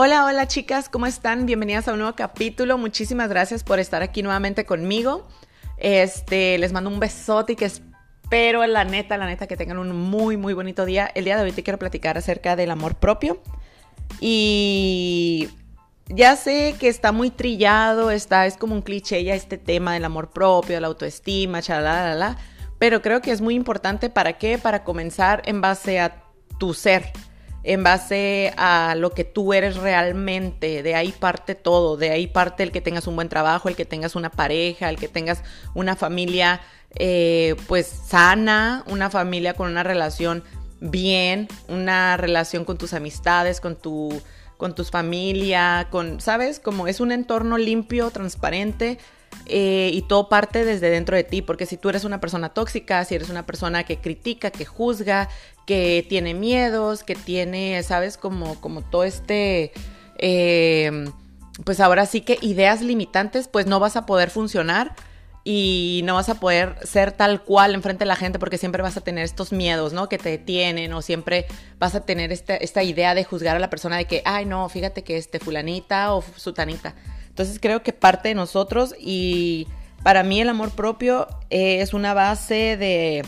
Hola, hola chicas, ¿cómo están? Bienvenidas a un nuevo capítulo. Muchísimas gracias por estar aquí nuevamente conmigo. Este, les mando un besote y que espero, la neta, la neta, que tengan un muy, muy bonito día. El día de hoy te quiero platicar acerca del amor propio. Y ya sé que está muy trillado, está, es como un cliché ya este tema del amor propio, de la autoestima, chalala, pero creo que es muy importante para qué, para comenzar en base a tu ser en base a lo que tú eres realmente. De ahí parte todo, de ahí parte el que tengas un buen trabajo, el que tengas una pareja, el que tengas una familia eh, pues sana, una familia con una relación bien, una relación con tus amistades, con tu con tus familia, con, ¿sabes? Como es un entorno limpio, transparente, eh, y todo parte desde dentro de ti, porque si tú eres una persona tóxica, si eres una persona que critica, que juzga, que tiene miedos, que tiene, sabes, como, como todo este, eh, pues ahora sí que ideas limitantes, pues no vas a poder funcionar y no vas a poder ser tal cual enfrente de la gente porque siempre vas a tener estos miedos, ¿no? Que te detienen o siempre vas a tener esta, idea de juzgar a la persona de que, ay, no, fíjate que este fulanita o sutanita. Entonces creo que parte de nosotros y para mí el amor propio es una base de,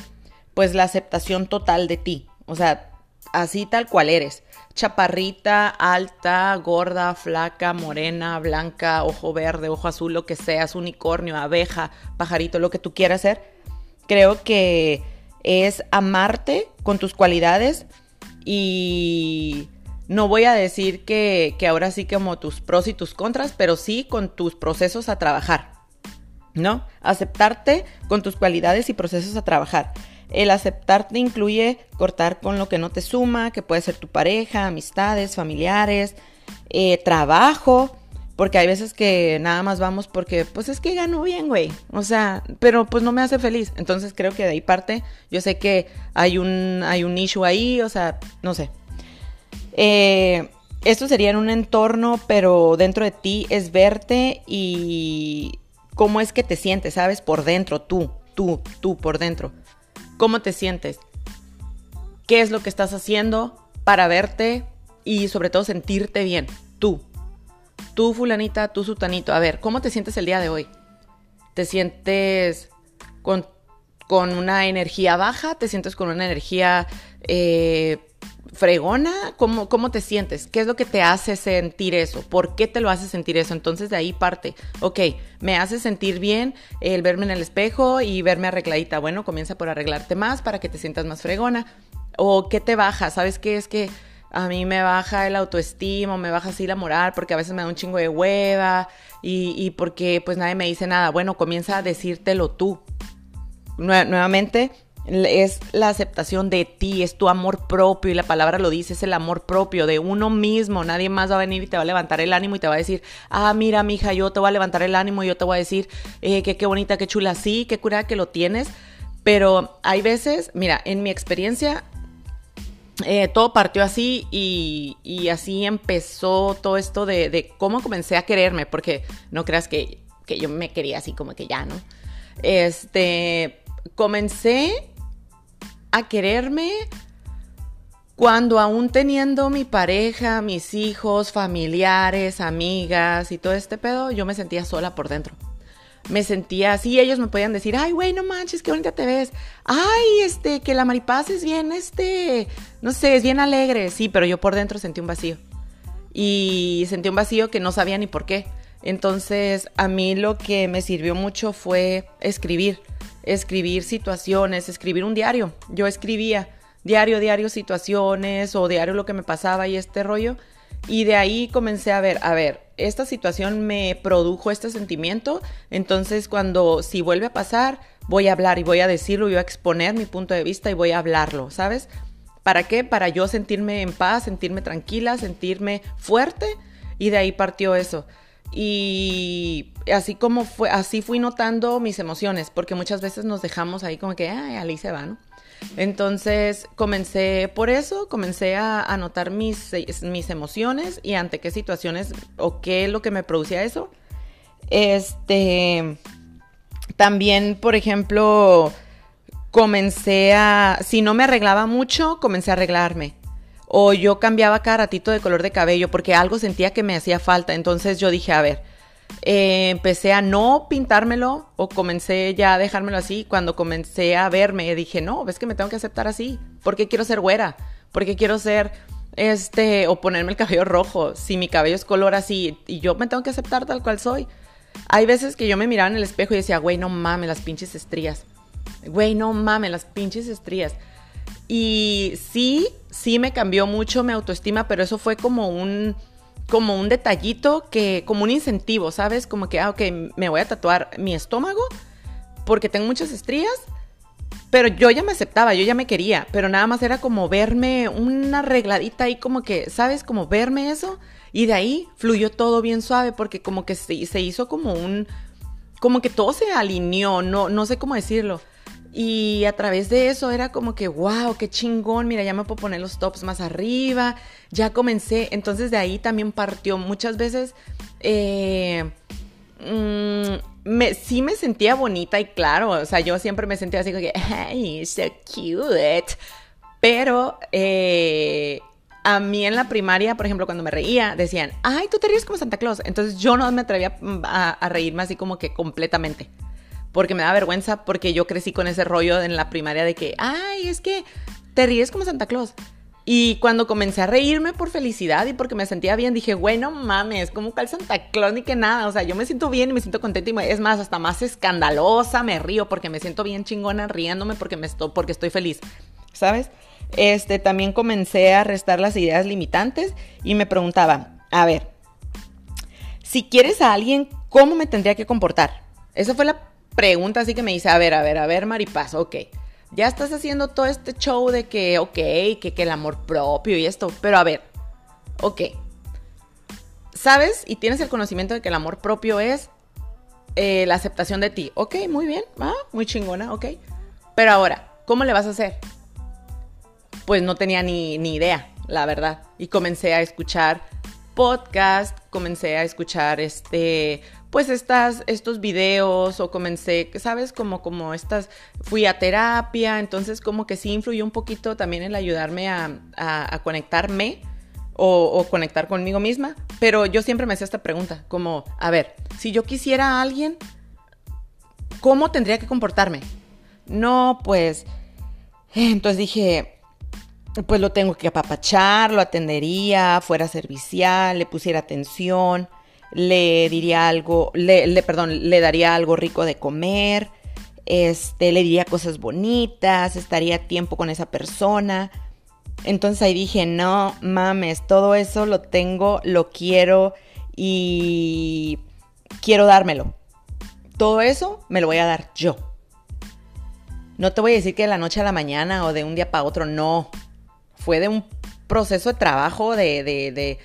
pues, la aceptación total de ti. O sea, así tal cual eres. Chaparrita, alta, gorda, flaca, morena, blanca, ojo verde, ojo azul, lo que seas, unicornio, abeja, pajarito, lo que tú quieras ser. Creo que es amarte con tus cualidades y no voy a decir que, ahora sí como tus pros y tus contras, pero sí con tus procesos a trabajar. ¿No? Aceptarte con tus cualidades y procesos a trabajar. El aceptarte incluye cortar con lo que no te suma, que puede ser tu pareja, amistades, familiares, eh, trabajo, porque hay veces que nada más vamos porque, pues es que gano bien, güey. O sea, pero pues no me hace feliz. Entonces creo que de ahí parte. Yo sé que hay un, hay un issue ahí, o sea, no sé. Eh, esto sería en un entorno, pero dentro de ti es verte y cómo es que te sientes, ¿sabes? Por dentro, tú, tú, tú, por dentro. ¿Cómo te sientes? ¿Qué es lo que estás haciendo para verte y sobre todo sentirte bien? Tú. Tú, fulanita, tú, sutanito. A ver, ¿cómo te sientes el día de hoy? ¿Te sientes con, una energía baja? ¿Te sientes con una energía eh, fregona? ¿Cómo, ¿Cómo te sientes? ¿Qué es lo que te hace sentir eso? ¿Por qué te lo hace sentir eso? Entonces de ahí parte. Ok, me hace sentir bien el verme en el espejo y verme arregladita. Bueno, comienza por arreglarte más para que te sientas más fregona. ¿O qué te baja? ¿Sabes qué? Es que a mí me baja el autoestima, me baja así la moral, porque a veces me da un chingo de hueva y, y porque pues nadie me dice nada. Bueno, comienza a decírtelo tú. nuevamente, es la aceptación de ti, es tu amor propio y la palabra lo dice, es el amor propio de uno mismo. Nadie más va a venir y te va a levantar el ánimo y te va a decir, ah, mira, mija, yo te voy a levantar el ánimo y yo te voy a decir, eh, que qué bonita, qué chula, sí, qué cura que lo tienes. Pero hay veces, mira, en mi experiencia, eh, todo partió así y, y, así empezó todo esto de, de, cómo comencé a quererme, porque no creas que, que yo me quería así como que ya, ¿no? Este, comencé a quererme cuando aún teniendo mi pareja, mis hijos, familiares, amigas y todo este pedo, yo me sentía sola por dentro. Me sentía así, ellos me podían decir, ay, güey, no manches, qué bonita te ves. Ay, este, que la maripaz es bien, este, no sé, es bien alegre. Sí, pero yo por dentro sentí un vacío. Y sentí un vacío que no sabía ni por qué. Entonces, a mí lo que me sirvió mucho fue escribir escribir situaciones, escribir un diario. Yo escribía diario, diario situaciones o diario lo que me pasaba y este rollo. Y de ahí comencé a ver, a ver, esta situación me produjo este sentimiento, entonces cuando si vuelve a pasar, voy a hablar y voy a decirlo, voy a exponer mi punto de vista y voy a hablarlo, ¿sabes? ¿Para qué? Para yo sentirme en paz, sentirme tranquila, sentirme fuerte y de ahí partió eso. Y así como fue, así fui notando mis emociones, porque muchas veces nos dejamos ahí como que, ay, ahí se va, ¿no? Entonces comencé por eso, comencé a, anotar notar mis, mis emociones y ante qué situaciones o qué es lo que me producía eso. Este, también, por ejemplo, comencé a, si no me arreglaba mucho, comencé a arreglarme O yo cambiaba cada ratito de color de cabello porque algo sentía que me hacía falta. Entonces yo dije, a ver, eh, empecé a no pintármelo o comencé ya a dejármelo así. Cuando comencé a verme, dije, no, ves que me tengo que aceptar así. ¿Por qué quiero ser güera? ¿Por qué quiero ser, este, o ponerme el cabello rojo? Si mi cabello es color así y yo me tengo que aceptar tal cual soy. Hay veces que yo me miraba en el espejo y decía, güey, no mames, las pinches estrías. Güey, no mames, las pinches estrías. Y sí, sí me cambió mucho mi autoestima, pero eso fue como un como un detallito que, como un incentivo, ¿sabes? Como que, ah, ok, me voy a tatuar mi estómago porque tengo muchas estrías, pero yo ya me aceptaba, yo ya me quería, pero nada más era como verme una arregladita ahí, como que, ¿sabes? Como verme eso. Y de ahí fluyó todo bien suave porque como que se, se hizo como un, como que todo se alineó, no, no sé cómo decirlo. Y a través de eso era como que, wow, qué chingón, mira, ya me puedo poner los tops más arriba, ya comencé. Entonces de ahí también partió. Muchas veces eh, mm, me, sí me sentía bonita y claro, o sea, yo siempre me sentía así como que, hey, so cute. Pero eh, a mí en la primaria, por ejemplo, cuando me reía, decían, ay, tú te ríes como Santa Claus. Entonces yo no me atrevía a, a reírme así como que completamente porque me da vergüenza, porque yo crecí con ese rollo en la primaria de que, ay, es que te ríes como Santa Claus. Y cuando comencé a reírme por felicidad y porque me sentía bien, dije, bueno, mames, como cual Santa Claus ni que nada. O sea, yo me siento bien y me siento contenta y es más, hasta más escandalosa, me río porque me siento bien chingona riéndome porque, me estoy, porque estoy feliz, ¿sabes? Este, también comencé a restar las ideas limitantes y me preguntaba, a ver, si quieres a alguien, ¿cómo me tendría que comportar? Esa fue la pregunta así que me dice, a ver, a ver, a ver, Maripaz, ok. Ya estás haciendo todo este show de que, ok, que, que el amor propio y esto, pero a ver, ok. ¿Sabes y tienes el conocimiento de que el amor propio es eh, la aceptación de ti? Ok, muy bien, ah, muy chingona, ok. Pero ahora, ¿cómo le vas a hacer? Pues no tenía ni, ni idea, la verdad. Y comencé a escuchar podcast, comencé a escuchar este pues estas, estos videos o comencé, ¿sabes? Como, como estas, fui a terapia, entonces como que sí influyó un poquito también el ayudarme a, conectarme o, conectar conmigo misma, pero yo siempre me hacía esta pregunta, como, a ver, si yo quisiera a alguien, ¿cómo tendría que comportarme? No, pues, entonces dije, pues lo tengo que apapachar, lo atendería, fuera servicial, le pusiera atención le diría algo, le, perdón, le daría algo rico de comer, este, le diría cosas bonitas, estaría tiempo con esa persona. Entonces ahí dije, no mames, todo eso lo tengo, lo quiero y quiero dármelo. Todo eso me lo voy a dar yo. No te voy a decir que de la noche a la mañana o de un día para otro, no. Fue de un proceso de trabajo, de, de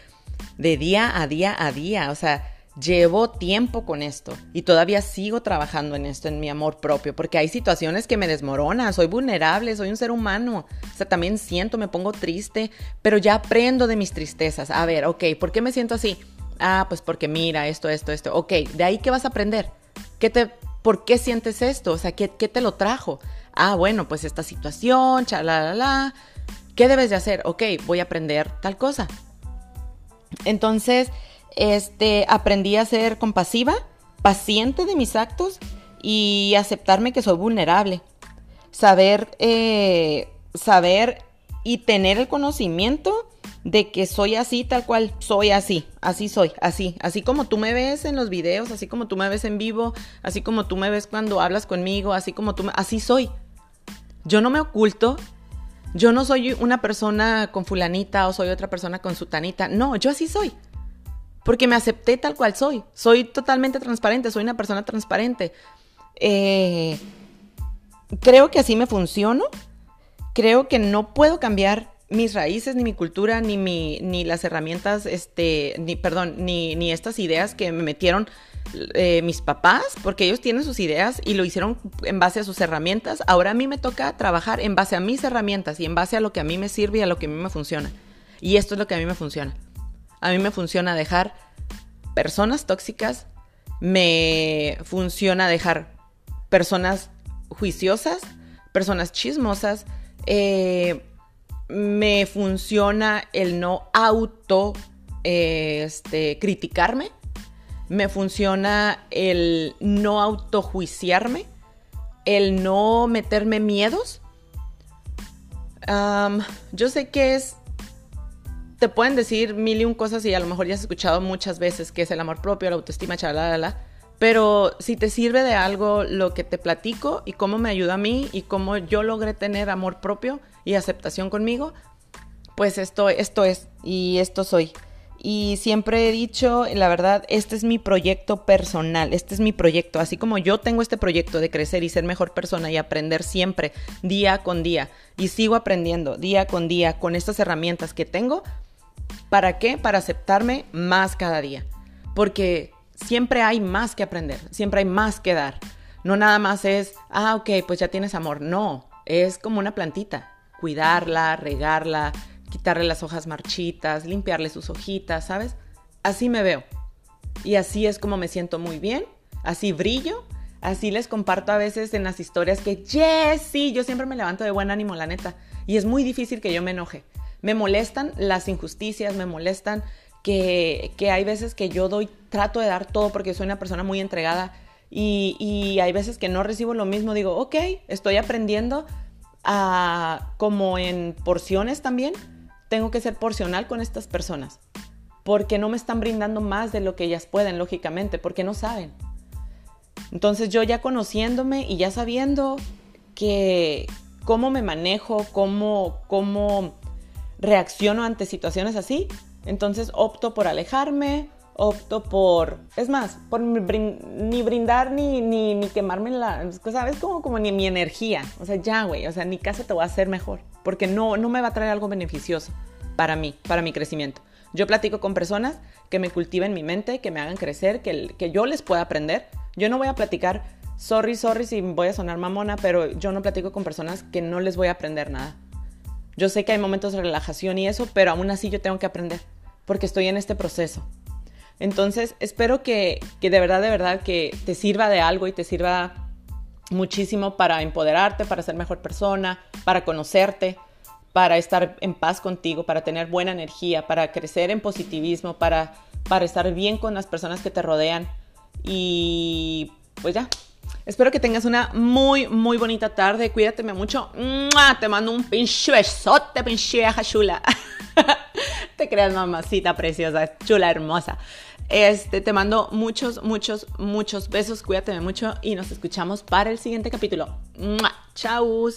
de día a día a día. O sea, llevo tiempo con esto y todavía sigo trabajando en esto, en mi amor propio, porque hay situaciones que me desmoronan, soy vulnerable, soy un ser humano. O sea, también siento, me pongo triste, pero ya aprendo de mis tristezas. A ver, ok, ¿por qué me siento así? Ah, pues porque mira, esto, esto, esto. Ok, ¿de ahí qué vas a aprender? ¿Qué te, ¿Por qué sientes esto? O sea, ¿qué, qué te lo trajo? Ah, bueno, pues esta situación, la ¿Qué debes de hacer? Ok, voy a aprender tal cosa. Entonces, este, aprendí a ser compasiva, paciente de mis actos y aceptarme que soy vulnerable. Saber, eh, saber y tener el conocimiento de que soy así tal cual, soy así, así soy, así, así como tú me ves en los videos, así como tú me ves en vivo, así como tú me ves cuando hablas conmigo, así como tú, me, así soy. Yo no me oculto, yo no soy una persona con fulanita o soy otra persona con sutanita. No, yo así soy. Porque me acepté tal cual soy. Soy totalmente transparente, soy una persona transparente. Eh, creo que así me funciono. Creo que no puedo cambiar mis raíces, ni mi cultura, ni, mi, ni las herramientas, este, ni, perdón, ni, ni estas ideas que me metieron eh, mis papás, porque ellos tienen sus ideas y lo hicieron en base a sus herramientas. Ahora a mí me toca trabajar en base a mis herramientas y en base a lo que a mí me sirve y a lo que a mí me funciona. Y esto es lo que a mí me funciona. A mí me funciona dejar personas tóxicas, me funciona dejar personas juiciosas, personas chismosas, eh, me funciona el no auto este, criticarme, me funciona el no autojuiciarme, el no meterme miedos. yo sé que es te pueden decir mil y un cosas y a lo mejor ya has escuchado muchas veces que es el amor propio, la autoestima, chalala, pero si te sirve de algo lo que te platico y cómo me ayuda a mí y cómo yo logré tener amor propio y aceptación conmigo, pues esto, esto es y esto soy. Y siempre he dicho, la verdad, este es mi proyecto personal, este es mi proyecto. Así como yo tengo este proyecto de crecer y ser mejor persona y aprender siempre, día con día, y sigo aprendiendo día con día con estas herramientas que tengo, ¿Para qué? Para aceptarme más cada día. Porque siempre hay más que aprender, siempre hay más que dar. No nada más es, ah, ok, pues ya tienes amor. No, es como una plantita. Cuidarla, regarla, quitarle las hojas marchitas, limpiarle sus hojitas, ¿sabes? Así me veo. Y así es como me siento muy bien, así brillo, así les comparto a veces en las historias que, yes, sí, yo siempre me levanto de buen ánimo, la neta. Y es muy difícil que yo me enoje. Me molestan las injusticias, me molestan que, hay veces que yo doy, trato de dar todo porque soy una persona muy entregada y, hay veces que no recibo lo mismo. Digo, ok, estoy aprendiendo como en porciones también, tengo que ser porcional con estas personas porque no me están brindando más de lo que ellas pueden, lógicamente, porque no saben. Entonces yo ya conociéndome y ya sabiendo que cómo me manejo, cómo, cómo reacciono ante situaciones así, entonces opto por alejarme, opto por, es más, por ni brindar ni, ni, ni quemarme la, ¿sabes? Como, como ni mi energía, o sea, ya, güey, o sea, ni casa te va a hacer mejor, porque no, no me va a traer algo beneficioso para mí, para mi crecimiento. Yo platico con personas que me cultiven mi mente, que me hagan crecer, que, que yo les pueda aprender. Yo no voy a platicar, sorry, sorry si voy a sonar mamona, pero yo no platico con personas que no les voy a aprender nada. Yo sé que hay momentos de relajación y eso, pero aún así yo tengo que aprender, porque estoy en este proceso. Entonces, espero que, de verdad, de verdad, que te sirva de algo y te sirva muchísimo para empoderarte, para ser mejor persona, para conocerte, para estar en paz contigo, para tener buena energía, para crecer en positivismo, para, para estar bien con las personas que te rodean. Y pues ya, Espero que tengas una muy, muy bonita tarde. Cuídate mucho. Te mando un pinche besote, pinche vieja chula. creas, mamacita preciosa, chula, hermosa. Este, te mando muchos, muchos, muchos besos. Cuídate mucho y nos escuchamos para el siguiente capítulo. Chau.